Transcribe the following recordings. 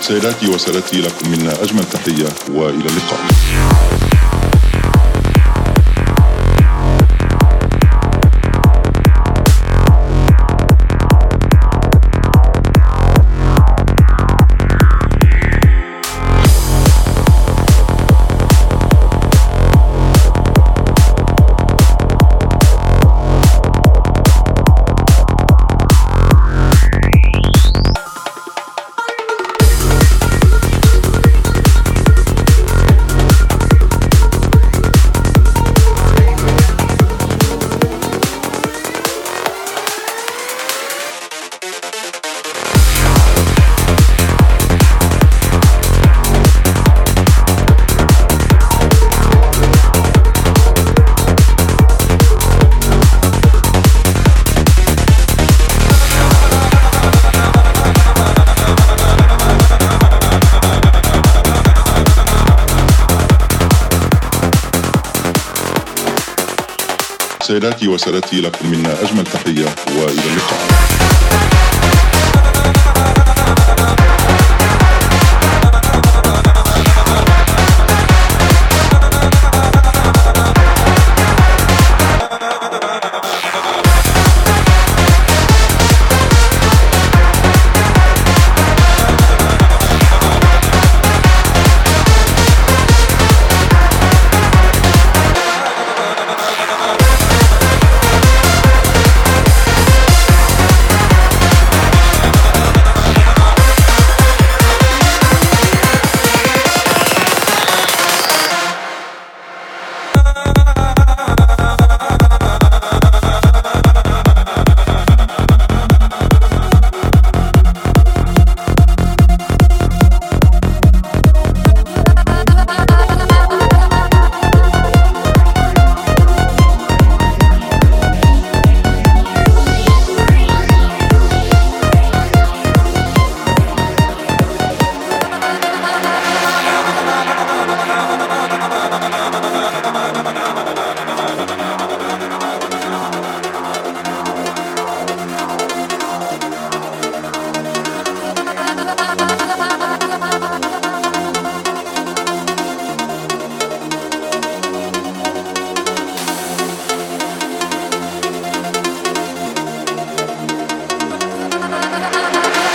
سيداتي وسادتي لكم منا أجمل تحية وإلى اللقاء. سيداتي وسادتي لكم منا أجمل تحية وإلى اللقاء.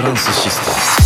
référence esistesse.